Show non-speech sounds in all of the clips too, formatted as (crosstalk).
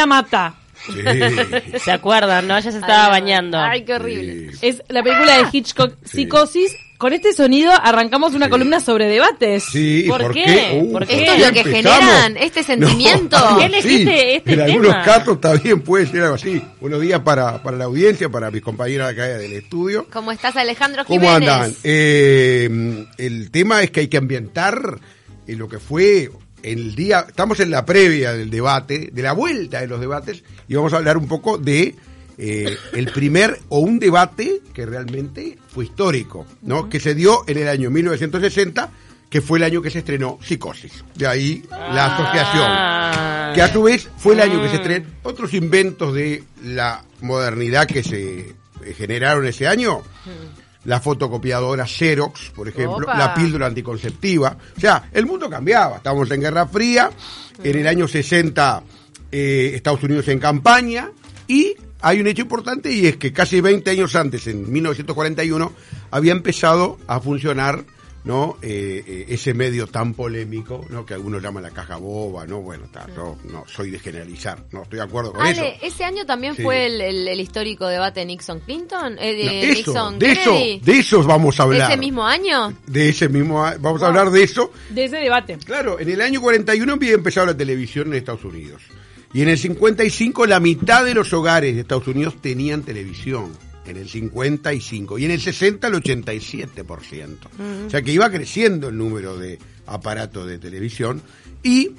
la mata. Sí. (laughs) ¿Se acuerdan, no? Ella se estaba Ay, bañando. Ay, qué horrible. Sí. Es la película de Hitchcock, Sí. Psicosis. Con este sonido arrancamos una Sí. columna sobre debates. Sí, ¿y ¿Por ¿por qué? qué? Uh, ¿Por qué? Esto es lo que empezamos? generan, este (laughs) sentimiento. No, ¿Qué elegiste este en tema? algunos casos también puede ser algo así. Buenos días para, para la audiencia, para mis compañeras acá del estudio. ¿Cómo estás, Alejandro ¿Cómo Jiménez? andan? Eh, el tema es que hay que ambientar eh, lo que fue el día, estamos en la previa del debate, de la vuelta de los debates, y vamos a hablar un poco de eh, el primer o un debate que realmente fue histórico, ¿no? Que se dio en el año 1960, que fue el año que se estrenó Psicosis. De ahí la asociación Ah. que a su vez fue el año que se Mm. estrenó otros inventos de la modernidad que se generaron ese año. La fotocopiadora Xerox, por ejemplo, Opa. la píldora anticonceptiva. O sea, el mundo cambiaba. Estábamos en Guerra Fría. En el año 60, eh, Estados Unidos en campaña. Y hay un hecho importante y es que casi 20 años antes, en 1941, había empezado a funcionar ¿no? Eh, eh, ese medio tan polémico, ¿no? Que algunos llaman la caja boba, ¿no? Bueno, está, yo no soy de generalizar, no estoy de acuerdo con eso. Ese año también Sí. fue el, el- el histórico debate Nixon-Clinton, eh, de No, eso, Nixon de eso, de eso vamos a hablar. ¿Ese mismo año? De ese mismo, vamos a hablar de eso. De ese debate. Claro, en el año 41 había empezado la televisión en Estados Unidos. Y en el 55 la mitad de los hogares de Estados Unidos tenían televisión. En el 55. Y en el 60 el 87%. O sea que iba creciendo el número de aparatos de televisión. Y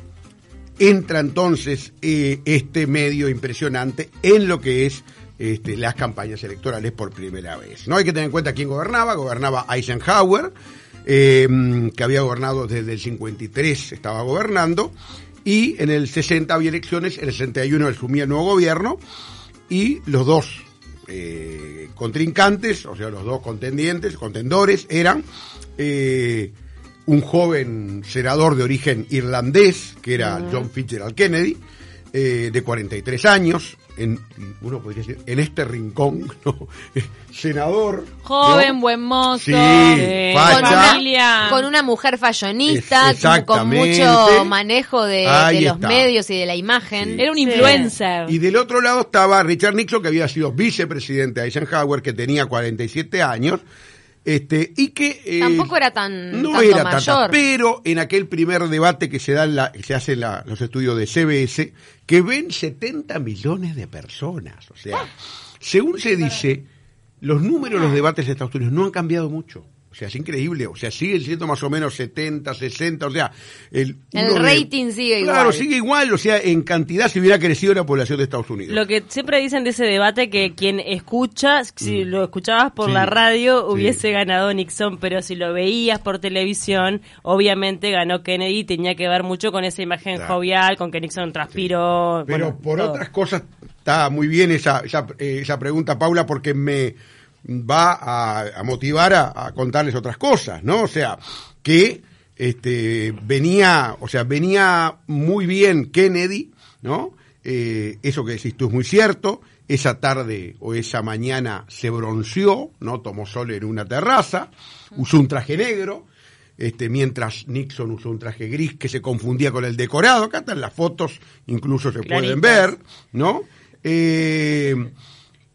entra entonces eh, este medio impresionante en lo que es este, las campañas electorales por primera vez. No hay que tener en cuenta quién gobernaba, gobernaba Eisenhower, eh, que había gobernado desde el 53, estaba gobernando, y en el 60 había elecciones, en el 61 asumía el nuevo gobierno, y los dos eh, contrincantes, o sea, los dos contendientes, contendores, eran eh, un joven senador de origen irlandés, que era John Fitzgerald Kennedy, eh, de 43 años, en, uno podría decir, en este rincón, (laughs) ¿no? senador. Joven, ¿no? buen mozo. Sí, eh, facha. con familia. Con una mujer fashionista, Es- con- mucho manejo de, los está. medios y de la imagen. Era un Sí. influencer. Y del otro lado estaba Richard Nixon, que había sido vicepresidente de Eisenhower, que tenía 47 años, este, y que... eh, Tampoco era tan no tanto era mayor. tanta, pero en aquel primer debate que se da en la, que se hace en la- los estudios de CBS, que ven 70 millones de personas. O sea, según se dice, los números de los debates de Estados Unidos no han cambiado mucho. O sea, es increíble. O sea, siguen siendo más o menos 70, 60. O sea, el, El de- rating sigue Claro, igual. sigue igual. O sea, en cantidad si hubiera crecido la población de Estados Unidos. Lo que siempre dicen de ese debate que quien escucha, si lo escuchabas por Mm. Sí, la radio, sí. hubiese ganado Nixon, pero si lo veías por televisión, obviamente ganó Kennedy y tenía que ver mucho con esa imagen Claro. jovial, con que Nixon transpiró. Pero bueno, por todo. otras cosas está muy bien esa, esa, eh, esa pregunta, Paula, porque me va a, a motivar a, a contarles otras cosas, ¿no? O sea, que este venía, o sea, venía muy bien Kennedy, ¿no? Eh, eso que decís tú es muy cierto. Esa tarde o esa mañana se bronceó, ¿no? Tomó sol en una terraza, usó un traje negro, este, mientras Nixon usó un traje gris que se confundía con el decorado. Acá están las fotos, incluso se pueden ver, ¿no? Eh,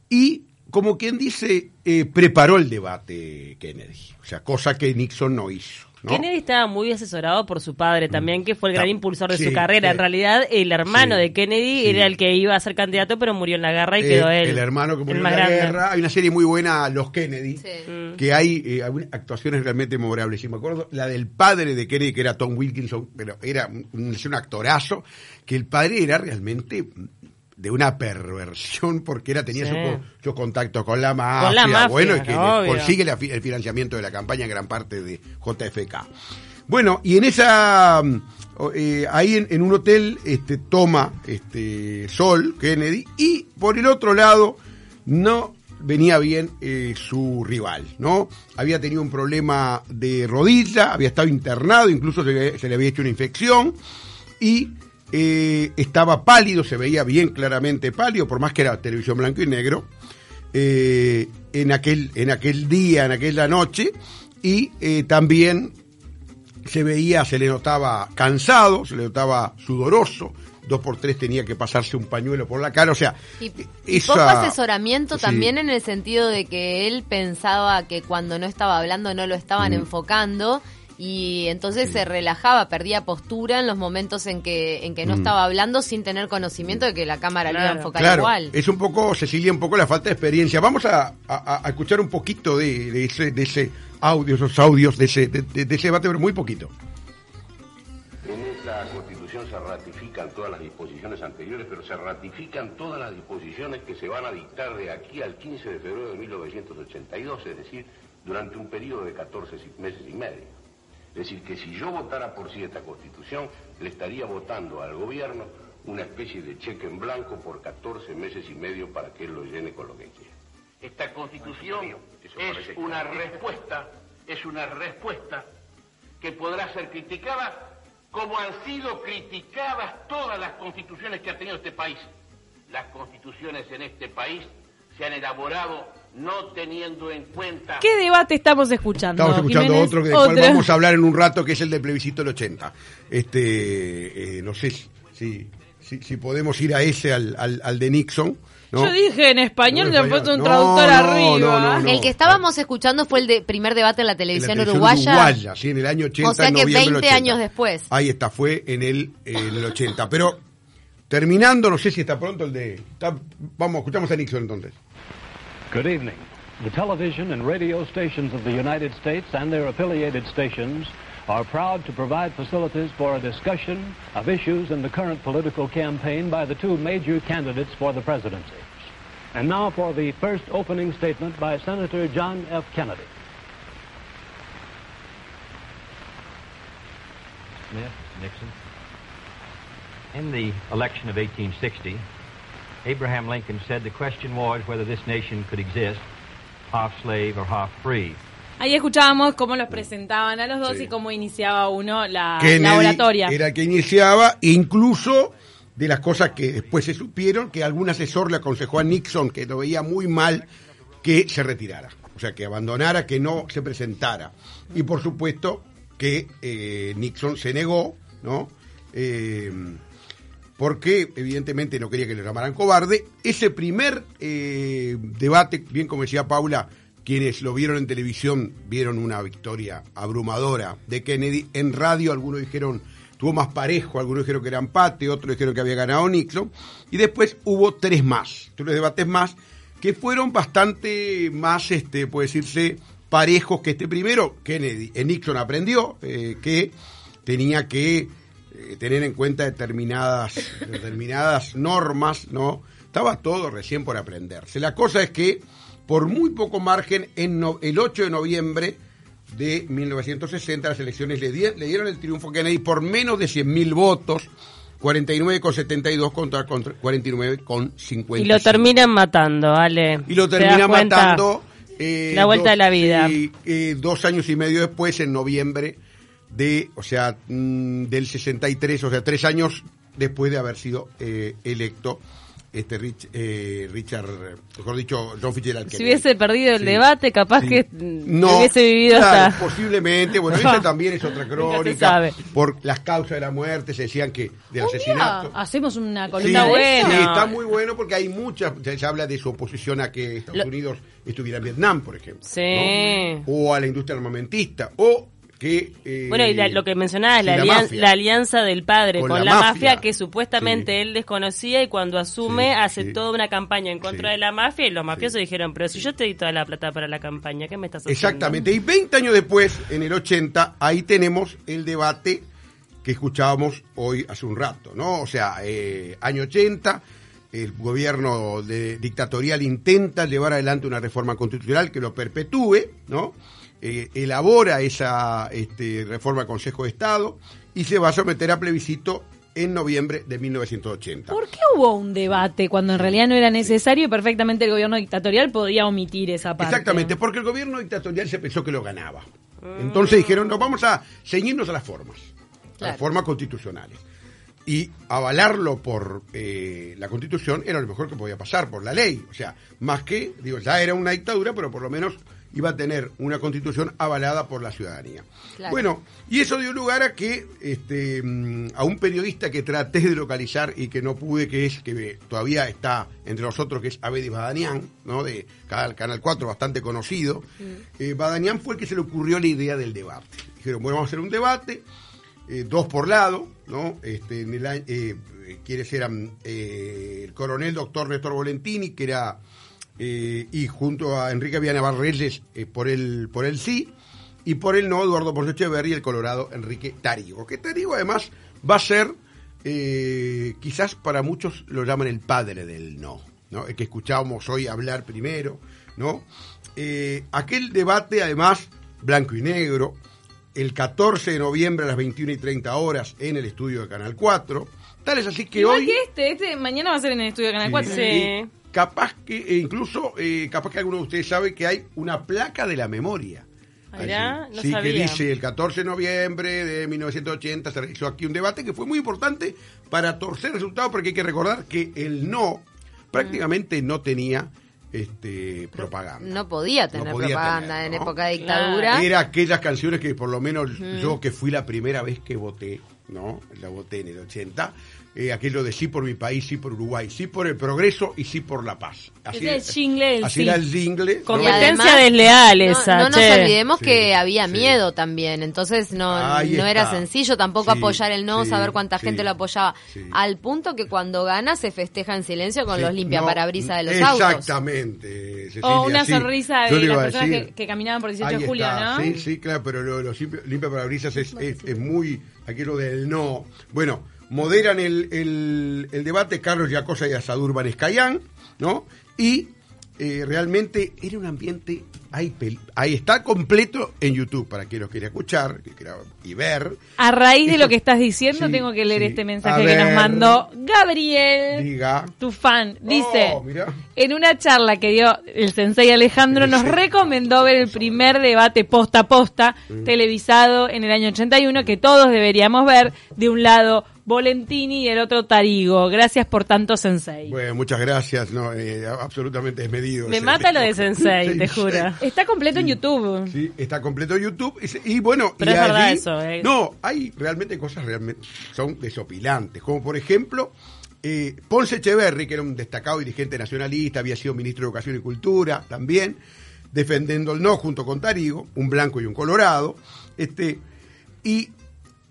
y como quien dice, eh, preparó el debate Kennedy, o sea, cosa que Nixon no hizo. ¿no? Kennedy estaba muy asesorado por su padre también, que fue el gran Ta- impulsor de sí, su carrera. En realidad, el hermano Sí, de Kennedy sí. era el que iba a ser candidato, pero murió en la guerra y Eh, quedó él. El hermano que el murió en más la grande. guerra. Hay una serie muy buena, Los Kennedy, Sí. Mm. que hay eh, algunas actuaciones realmente memorables. Y me acuerdo la del padre de Kennedy, que era Tom Wilkinson, pero era un, un actorazo, que el padre era realmente de una perversión porque era tenía Sí. su- sus contactos con la mafia, Con la mafia, bueno, y que obvio. consigue la el financiamiento de la campaña en gran parte de JFK. Bueno, y en esa mm, eh, ahí en, en un hotel este toma este Sol Kennedy y por el otro lado no venía bien eh, su rival, ¿no? Había tenido un problema de rodilla, había estado internado, incluso se, se le había hecho una infección y eh, estaba pálido, se veía bien claramente pálido, por más que era televisión blanco y negro, eh, en, aquel, en aquel día, en aquella noche, y eh, también se veía, se le notaba cansado, se le notaba sudoroso, dos por tres tenía que pasarse un pañuelo por la cara, o sea, Y, esa- poco asesoramiento sí. también en el sentido de que él pensaba que cuando no estaba hablando no lo estaban Mm. enfocando y entonces se relajaba, perdía postura en los momentos en que en que no Mm. estaba hablando sin tener conocimiento de que la cámara lo iba a Claro. enfocar Claro, igual. es un poco, Cecilia, un poco la falta de experiencia. Vamos a, a- a escuchar un poquito de, de ese, de ese audio, esos audios de ese, de, de- de ese debate, pero muy poquito. En esa constitución se ratifican todas las disposiciones anteriores, pero se ratifican todas las disposiciones que se van a dictar de aquí al 15 de febrero de 1982, es decir, durante un periodo de 14 meses y medio. Es decir, que si yo votara por sí esta constitución, le estaría votando al gobierno una especie de cheque en blanco por 14 meses y medio para que él lo llene con lo que quiera. Esta constitución es una respuesta, es una respuesta que podrá ser criticada como han sido criticadas todas las constituciones que ha tenido este país. Las constituciones en este país se han elaborado no teniendo en cuenta ¿Qué debate estamos escuchando? Estamos escuchando Jiménez? otro que del cual vamos a hablar en un rato, que es el del plebiscito del 80. Este, eh, no sé si, si, si podemos ir a ese, al, al, al de Nixon. ¿no? Yo dije en español, No, le han puesto un traductor arriba. no, no, el que estábamos escuchando fue el de primer debate en la En la televisión, uruguaya. sí, en el año 80. O sea que noviembre del 20 80. años después. Ahí está, fue en el, en el 80. Pero terminando, no sé si está pronto el de... está- vamos, escuchamos a Nixon entonces. Good evening. The television and radio stations of the United States and their affiliated stations are proud to provide facilities for a discussion of issues in the current political campaign by the two major candidates for the presidency. And now for the first opening statement by Senator John F. Kennedy. Smith, Nixon. In the election of 1860, Abraham Lincoln said the question was whether this nation could exist half slave or half free. Ahí escuchábamos cómo los presentaban a los dos Sí. y cómo iniciaba uno la, la oratoria. era que iniciaba, incluso de las cosas que después se supieron, que algún asesor le aconsejó a Nixon, que lo veía muy mal, que se retirara. O sea, que abandonara, que no se presentara. Y por supuesto que eh, Nixon se negó, ¿no? Eh, porque evidentemente no quería que le llamaran cobarde. Ese primer eh, debate, bien como decía Paula, quienes lo vieron en televisión vieron una victoria abrumadora de Kennedy. En radio algunos dijeron tuvo más parejo, algunos dijeron que era empate, otros dijeron que había ganado Nixon. Y después hubo tres más, tres debates más, que fueron bastante más, este, puede decirse, parejos que este primero. Kennedy, Nixon aprendió eh, que tenía que eh, tener en cuenta determinadas, determinadas normas, ¿no? Estaba todo recién por aprenderse. La cosa es que, por muy poco margen, en no- el 8 de noviembre de 1960, las elecciones le, di- le dieron el triunfo a Kennedy por menos de 100.000 votos, 49,72 contra, contra 49,50. Y lo terminan matando, Ale. Y lo ¿Te das termina cuenta? matando. eh, La vuelta de la vida. sí, eh, dos años y medio después, en noviembre de, o sea, mm, del 63, o sea, tres años después de haber sido eh, electo este Rich, eh, Richard, mejor dicho, John Fitzgerald. Si hubiese perdido el Sí. debate, capaz Sí. que mm, hubiese vivido claro, hasta... posiblemente, bueno, esa (laughs) también es otra crónica, sabe. por las causas de la muerte, se decían que del Un día asesinato. hacemos una columna de bueno. sí, está muy bueno porque hay muchas, se se habla de su oposición a que Estados Lo- Unidos estuviera en Vietnam, por ejemplo. Sí. ¿no? O a la industria armamentista, o que... eh, Bueno, y la- lo que mencionaba, sí, la, la alian- mafia. la alianza del padre Con con, la mafia. mafia, que supuestamente Sí. él desconocía y cuando asume Sí, hace sí. toda una campaña en contra de la mafia y los mafiosos dijeron, pero si yo te di toda la plata para la campaña, ¿qué me estás haciendo? Exactamente. Y 20 años después, en el 80, ahí tenemos el debate que escuchábamos hoy hace un rato, ¿no? O sea, eh, año 80, el gobierno de- dictatorial intenta llevar adelante una reforma constitucional que lo perpetúe, ¿no? Eh, elabora esa este, reforma al Consejo de Estado y se va a someter a plebiscito en noviembre de 1980. ¿Por qué hubo un debate cuando en realidad no era necesario y perfectamente el gobierno dictatorial podía omitir esa parte? Exactamente, porque el gobierno dictatorial se pensó que lo ganaba. Entonces dijeron, no, vamos a ceñirnos a las formas, a las formas constitucionales. Y avalarlo por eh, la constitución era lo mejor que podía pasar, por la ley. O sea, más que, digo, ya era una dictadura, pero por lo menos iba a tener una constitución avalada por la ciudadanía. Claro. Bueno, y eso dio lugar a que este, mm, a un periodista que traté de localizar y que no pude, que es que todavía está entre nosotros, que es Abedi Badanian, ¿no? de Canal, Canal 4, bastante conocido. Eh, Badanian fue el que se le ocurrió la idea del debate. Dijeron, bueno, vamos a hacer un debate, eh, dos por lado, ¿no? Este, en el eh, quienes eran eh, el coronel doctor Néstor Volentini, que era, eh, y junto a Enrique Viana Reyes eh, por el por el sí, y por el no, Eduardo Ponce Echeverri y el colorado Enrique Tarigo. Que Tarigo además va a ser, eh, quizás para muchos lo llaman el padre del no, ¿no? El que escuchábamos hoy hablar primero, ¿no? Eh, aquel debate además, blanco y negro, el 14 de noviembre a las 21 y 30 horas en el estudio de Canal 4. Tal es así que Igual hoy... que este, este mañana va a ser en el estudio de Canal 4. Sí. Capaz que, e incluso, eh, capaz que alguno de ustedes sabe que hay una placa de la memoria. Allí. no sí, sabía. que dice el 14 de noviembre de 1980 se realizó aquí un debate que fue muy importante para torcer resultados porque hay que recordar que el no prácticamente no tenía este propaganda. No podía tener podía propaganda tener, en época de dictadura. Era aquellas canciones que por lo menos yo que fui la primera vez que voté, ¿no? La voté en el 80, eh, aquello de sí por mi país, sí por Uruguay, sí por el progreso y sí por la paz. Ese era el jingle así sí. era el jingle. Competencia desleal No, esa, no nos che. olvidemos Sí, que había sí. miedo también, entonces no, Ahí no era sencillo tampoco Sí, apoyar el no, sí, saber cuánta sí, gente lo apoyaba, sí. al punto que cuando gana se festeja en silencio con Sí, los no, limpiaparabrisas de los autos. Exactamente. O una sí. sonrisa de las personas decir. que, que caminaban por 18 Ahí de julio, está. ¿no? Sí, sí, claro, pero lo, los limpia, limpiaparabrisas es, es, es muy aquello del no. Bueno, moderan el, el, debate Carlos Yacosa y Asadur Banescayán, ¿no? Y eh, realmente era un ambiente, ahí, pel- ahí está completo en YouTube para quien lo quiera escuchar que quiera- y ver. A raíz de Esto- lo que estás diciendo, Sí, tengo que leer sí. este mensaje que nos ver. mandó Gabriel, Diga. tu fan. Dice, Oh, en una charla que dio el sensei Alejandro, El nos sensei. recomendó ver el primer debate posta a posta Mm. televisado en el año 81 que todos deberíamos ver. De un lado Volentini y del otro Tarigo. Gracias por tanto, sensei. Bueno, muchas gracias, no, eh, absolutamente desmedido. Me mata lo de Sensei, (laughs) te juro. Está completo en YouTube. Sí, está completo YouTube. Y, bueno, Pero y es verdad allí- eso, ¿eh? No, hay realmente cosas realmente son desopilantes. Como por ejemplo, eh, Ponce Echeverri, que era un destacado dirigente nacionalista, había sido ministro de Educación y Cultura también, defendiendo el no junto con Tarigo, un blanco y un colorado. Este, y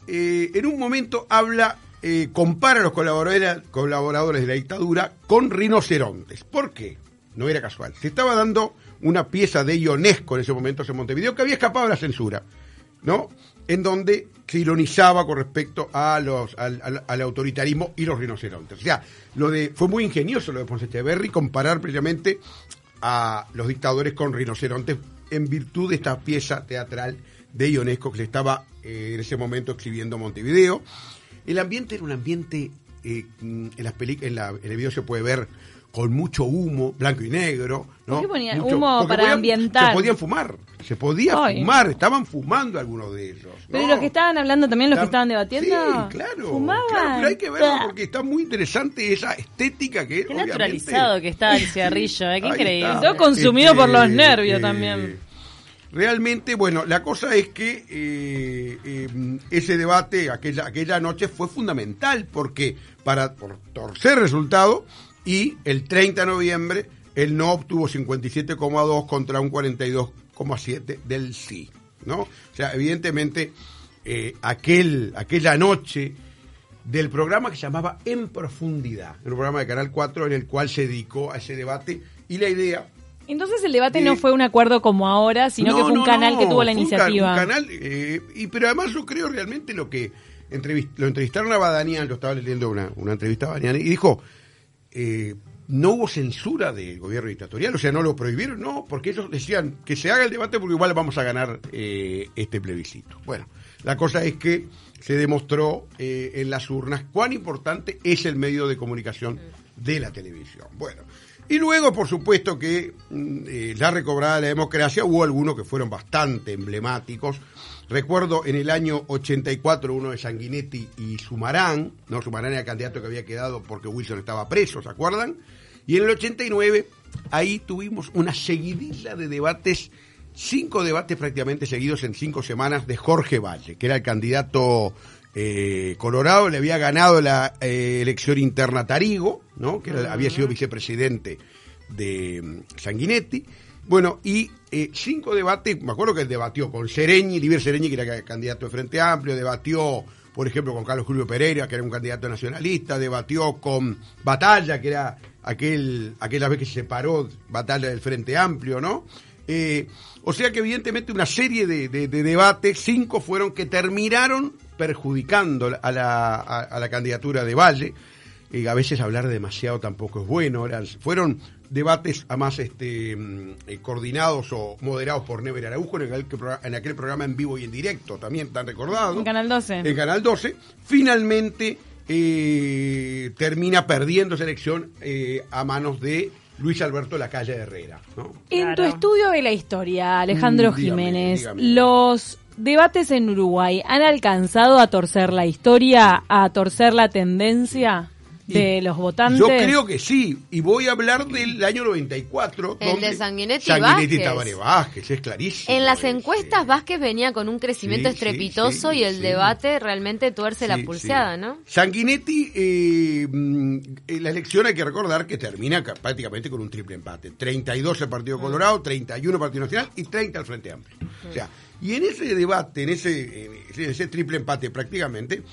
eh, en un momento habla, eh, compara a los colaboradores, colaboradores de la dictadura con rinocerontes. ¿Por qué? No era casual. Se estaba dando una pieza de Ionesco en ese momento en Montevideo que había escapado de la censura, ¿no? En donde se ironizaba con respecto a los, al, autoritarismo y los rinocerontes. O sea, lo de, fue muy ingenioso lo de Ponce Echeverri comparar precisamente a los dictadores con rinocerontes en virtud de esta pieza teatral de Ionesco que se estaba eh, en ese momento exhibiendo en Montevideo. El ambiente era un ambiente, eh, mm, en, las en, la- en el video se puede ver con mucho humo, blanco y negro. ¿no? ¿Por qué ponían Mucho- humo para podían- ambientar? Se podían fumar, se podía Ay. fumar, estaban fumando algunos de ellos. Pero ¿y ¿no? los que estaban hablando también, los que estaban debatiendo? Sí, claro. ¿Fumaban? claro, pero hay que verlo porque está muy interesante esa estética que Qué obviamente- naturalizado que está el cigarrillo, ¿eh? qué Ahí increíble. está. Todo consumido por los Este, nervios eh, también. Realmente, bueno, la cosa es que eh, eh, ese debate aquella, aquella noche fue fundamental porque para por torcer resultado y el 30 de noviembre el no obtuvo 57,2 contra un 42,7 del sí, ¿no? O sea, evidentemente eh, aquel, aquella noche del programa que se llamaba En Profundidad, un programa de Canal 4 en el cual se dedicó a ese debate y la idea Entonces el debate Eh, no fue un acuerdo como ahora, sino no, que fue un no, canal no, que tuvo la iniciativa. Un, canal, eh, y, pero además yo creo realmente lo que entrevist- lo entrevistaron a Badanian, yo estaba leyendo una, una entrevista a Badanian, y dijo, eh, no hubo censura del gobierno dictatorial, o sea, no lo prohibieron, no, porque ellos decían que se haga el debate porque igual vamos a ganar eh, este plebiscito. Bueno, la cosa es que se demostró eh, en las urnas cuán importante es el medio de comunicación de la televisión. Bueno, y luego, por supuesto, que mm, eh, ya recobrada la democracia, hubo algunos que fueron bastante emblemáticos. Recuerdo en el año 84 uno de Sanguinetti y Sumarán, no Sumarán era el candidato que había quedado porque Wilson estaba preso, ¿se acuerdan? Y en el 89 ahí tuvimos una seguidilla de debates cinco debates prácticamente seguidos en cinco semanas de Jorge Valle, que era el candidato eh, colorado, le había ganado la eh, elección interna Tarigo, ¿no? que era- había sido vicepresidente de mm, Sanguinetti. Bueno, y eh, cinco debates, me acuerdo que él debatió con Sereñi, Liber Sereñi, que era candidato de Frente Amplio, debatió, por ejemplo, con Carlos Julio Pereira, que era un candidato nacionalista, debatió con Batalla, que era aquel, aquella vez que se separó Batalla del Frente Amplio, ¿no? Eh, o sea que evidentemente una serie de, de- de debates, cinco fueron que terminaron perjudicando a la, a- a la candidatura de Valle. Eh, a veces hablar demasiado tampoco es bueno. eran- fueron debates además este, mm, eh, coordinados o moderados por Never Araujo en aquel, programa- en aquel programa en vivo y en directo, también tan recordado. En Canal 12. En Canal 12. Finalmente eh, termina perdiendo esa elección eh, a manos de Luis Alberto Lacalle Herrera. ¿no? En tu estudio de la historia, Alejandro Mm, dígame, Jiménez, dígame. los debates en Uruguay han alcanzado a torcer la historia, a torcer la tendencia de Y los votantes. Yo creo que sí, y voy a hablar del año 94. El donde de Sanguinetti Sanguinetti Vázquez. Tabaré Vázquez, es clarísimo. En las ese. encuestas Vázquez venía con un crecimiento Sí, estrepitoso sí, y el sí. debate realmente tuerce la pulseada, sí. ¿no? Sanguinetti, eh, mm, la elección hay que recordar que termina ca- prácticamente con un triple empate. 32 el Partido Colorado, 31 el Partido Nacional y 30 el Frente Amplio. O sea, y en ese debate, en ese, en ese triple empate prácticamente,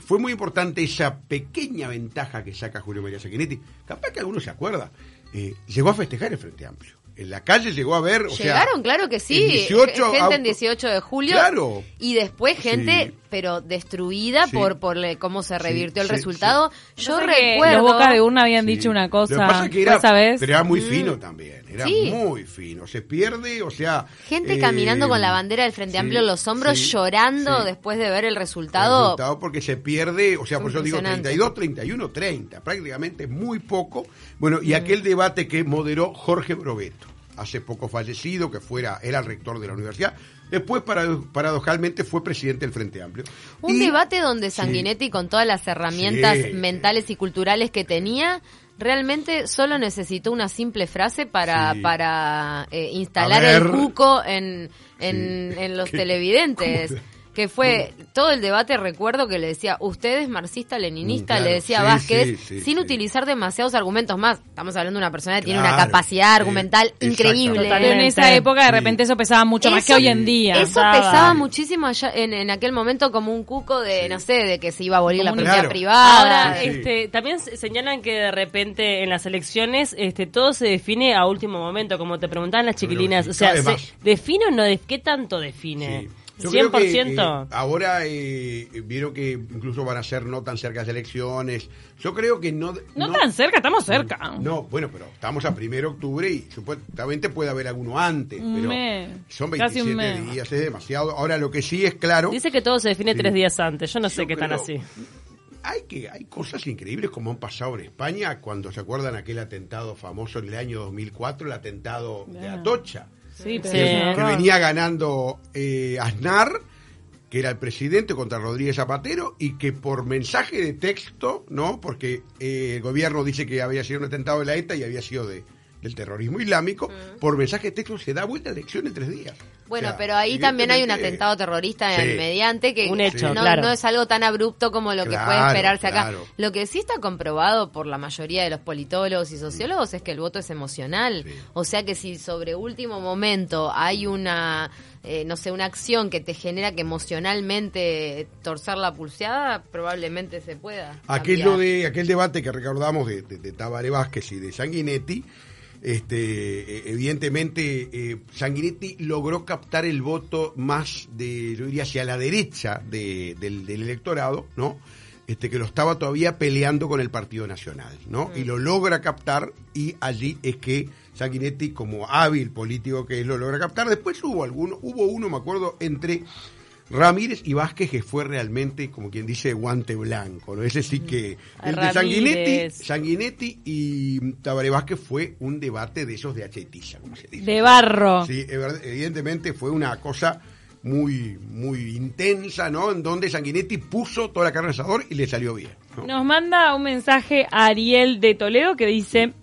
fue muy importante esa pequeña ventaja que saca Julio María Sanguinetti. Capaz que alguno se acuerda, eh, llegó a festejar el Frente Amplio. En la calle llegó a ver, o sea, Llegaron, claro que sí. en 18 gente en 18 de julio. Claro. Y después gente, Sí. Pero destruida Sí. por, por le- cómo se revirtió el sí, resultado. Yo recuerdo. Los Boca de Urna habían Sí. dicho una Lo que cosa. pasa es que ¿fue era, esa vez? pero era muy fino también, era Mm. Sí. muy fino. Se pierde, o sea... Gente eh, caminando con la bandera del Frente sí, Amplio en los hombros, sí, llorando sí. después de ver el El resultado. porque se pierde, o sea, por eso digo Impresionante. 32, 31, 30, prácticamente muy poco. Bueno, Mm. y aquel debate que moderó Jorge Brobeto, hace poco fallecido, que fuera era el rector de la universidad, después parado- paradojalmente fue presidente del Frente Amplio. Un Y- debate donde Sí. Sanguinetti, con todas las herramientas Sí. mentales y culturales que tenía, realmente solo necesitó una simple frase para, Sí. para eh, instalar el cuco en, en, los (laughs) televidentes. ¿Cómo? Que fue todo el debate, recuerdo que le decía, usted es marxista-leninista, Mm, claro. le decía Sí, Vázquez, sí, sí, sin sí. utilizar demasiados argumentos más. Estamos hablando de una persona que tiene una capacidad argumental increíble. en esa época de Sí. repente eso pesaba mucho más que hoy en día. Eso Pesaba. pesaba muchísimo allá en, en aquel momento como un cuco de, no sé, de que se iba a abolir la Como propiedad Claro. privada. Ahora, Sí, sí. este, también se- señalan que de repente en las elecciones este, todo se define a último momento, como te preguntaban las chiquilinas. O sea, ¿se. ¿define o no? ¿Qué tanto define? Yo creo que, ¿100%? eh, ahora eh, vieron que incluso van a ser no tan cerca las elecciones. Yo creo que no. No, tan cerca, estamos cerca. No, bueno, pero estamos a 1 de octubre y supuestamente puede haber alguno antes. Un pero mes, son casi un 27 mes. días, es demasiado. Ahora, lo que sí es claro. Dice que todo se define Sí. tres días antes. Yo no sé qué tan así. Hay que hay cosas increíbles como han pasado en España cuando se acuerdan aquel atentado famoso en el año 2004, el atentado de Ah. Atocha, Sí, pero que venía ganando eh, Aznar, que era el presidente contra Rodríguez Zapatero y que por mensaje de texto, ¿no? Porque eh, el gobierno dice que había sido un atentado de la ETA y había sido de del terrorismo islámico, por mensaje de texto se da vuelta a la elección en tres días. Bueno, pero ahí también hay un atentado terrorista Sí. en mediante que Un hecho, no, claro. no es algo tan abrupto como lo que Claro, puede esperarse acá. claro. Lo que sí está comprobado por la mayoría de los politólogos y sociólogos es que el voto es emocional. Sí. O sea que si sobre último momento hay una, eh, no sé, una acción que te genera que emocionalmente torcer la pulseada, probablemente se pueda. Aquello cambiar. de, aquel debate que recordamos de, de, de Tabaré Vázquez y de Sanguinetti, este, evidentemente eh, Sanguinetti logró captar el voto más de, yo diría, hacia la derecha de- del, del electorado, ¿no? Este, que lo estaba todavía peleando con el Partido Nacional, ¿no? Y lo logra captar y allí es que Sanguinetti, como hábil político que es, lo logra captar. Después hubo alguno, hubo uno, me acuerdo, entre Ramírez y Vázquez que fue realmente, como quien dice, guante blanco, ¿no? Ese sí que... El de Sanguinetti. Sanguinetti y Tabaré Vázquez fue un debate de esos de achetiza, como se dice. De barro. Sí, evidentemente fue una cosa muy muy intensa, ¿no? En donde Sanguinetti puso toda la carne al asador y le salió bien. ¿no? Nos manda un mensaje a Ariel de Toledo que dice,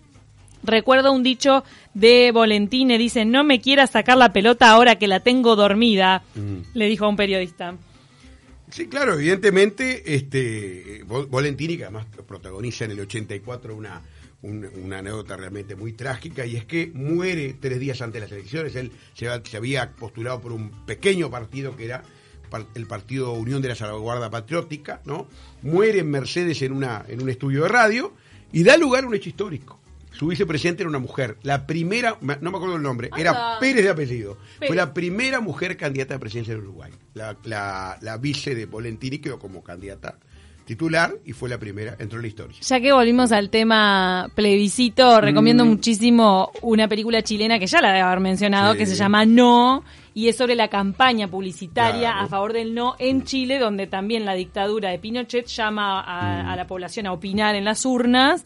Recuerdo un dicho de Volentine, dice, no me quieras sacar la pelota ahora que la tengo dormida, Mm. le dijo a un periodista. Sí, claro, evidentemente, este, Vol- Volentini, que además protagoniza en el 84 una, un- una anécdota realmente muy trágica, y es que muere tres días antes de las elecciones. Él se, ha- se había postulado por un pequeño partido que era el Partido Unión de la Salvaguarda Patriótica, ¿no? Muere en Mercedes en, una, en un estudio de radio y da lugar a un hecho histórico. Su vicepresidente era una mujer, la primera, no me acuerdo el nombre, era. Pérez de apellido. Pérez. Fue la primera mujer candidata a presidencia de Uruguay. La, la, la vice de Volentini quedó como candidata titular y fue la primera, entró en la historia. Ya que volvimos al tema plebiscito, recomiendo Mm. muchísimo una película chilena que ya la debe haber mencionado, Sí. que se llama No, y es sobre la campaña publicitaria Claro. a favor del no en Chile, donde también la dictadura de Pinochet llama a, Mm. a la población a opinar en las urnas.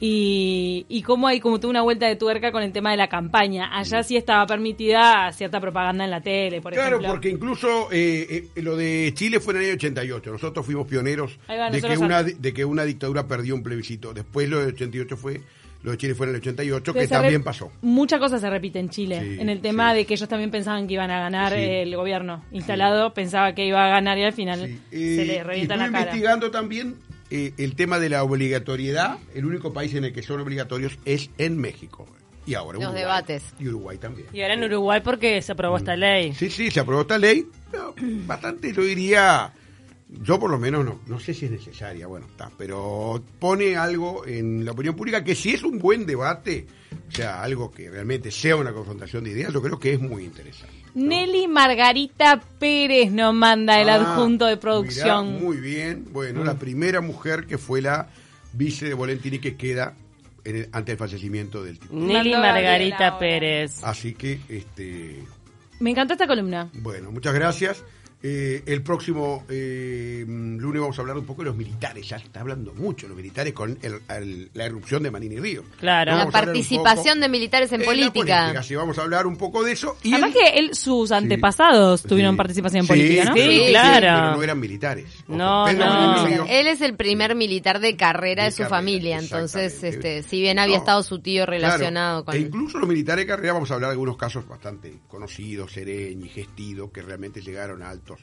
Y, y cómo hay como toda una vuelta de tuerca con el tema de la campaña. Allá sí estaba permitida cierta propaganda en la tele, por Claro, ejemplo. porque incluso eh, eh, lo de Chile fue en el año 88. Nosotros fuimos pioneros va, de, que una, de que una dictadura perdió un plebiscito. Después lo de 88 fue, lo de Chile fue en el 88, Pero que también pasó. Muchas cosas se repiten en Chile. Sí, en el tema sí. de que ellos también pensaban que iban a ganar Sí. el gobierno instalado, pensaba que iba a ganar y al final se eh, le y revienta la cara. investigando también eh, el tema de la obligatoriedad. El único país en el que son obligatorios es en México. Y ahora Los Uruguay. debates. Y Uruguay también. Y ahora en Uruguay porque se aprobó esta ley. Sí, sí, se aprobó esta ley. bastante, yo diría, yo por lo menos no, no sé si es necesaria, bueno, está, pero pone algo en la opinión pública que si es un buen debate, o sea, algo que realmente sea una confrontación de ideas, yo creo que es muy interesante. ¿no? Nelly Margarita Pérez nos manda el Ah, adjunto de mirá, producción. muy bien, bueno, la primera mujer que fue la vice de Volentini que queda en el- ante el fallecimiento del tipo. Nelly Margarita. Pérez. Así que, este, Me encantó esta columna. Bueno, muchas gracias. Eh, el próximo eh, lunes vamos a hablar un poco de los militares. Ya se está hablando mucho los militares con el- el- la erupción de Manini Río. Claro. La participación de militares en la política. Sí, vamos a hablar un poco de eso. Y Además el- que él, sus antepasados Sí. tuvieron participación en Sí, política, ¿no? Sí, pero- claro. Pero no eran militares. Ojo, No, Pedro no. Río- Él es el primer militar de carrera de, De su carrera, familia, entonces, este, si bien había No, estado su tío relacionado claro, con... E incluso los militares de carrera, vamos a hablar de algunos casos bastante conocidos, Sereñi, Gestido, que realmente llegaron a altos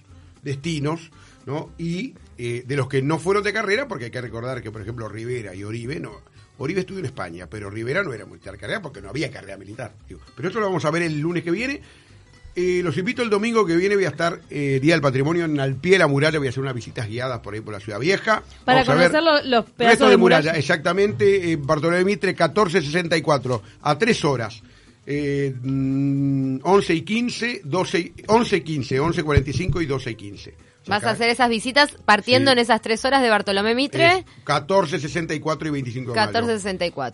destinos, ¿no? Y eh, de los que no fueron de carrera, porque hay que recordar que, por ejemplo, Rivera y Oribe, no. Oribe estuvo en España, pero Rivera no era militar de carrera porque no había carrera militar. digo. Pero eso lo vamos a ver el lunes que viene. Eh, los invito el domingo que viene, voy a estar eh, Día del Patrimonio en al pie de la muralla, voy a hacer unas visitas guiadas por ahí por la Ciudad Vieja. Para Vamos a ver conocer lo- los pedazos de de muralla. muralla. Exactamente, eh, Bartolomé Mitre 1464, a 3 horas. Eh, mm, 11 y 15, 12, 11 y 15, 11 45 y 12 y 15. O sea, Vas a acá hacer esas visitas partiendo Sí. en esas tres horas de Bartolomé Mitre, es 14, 64 y 25 de mayo. 1464.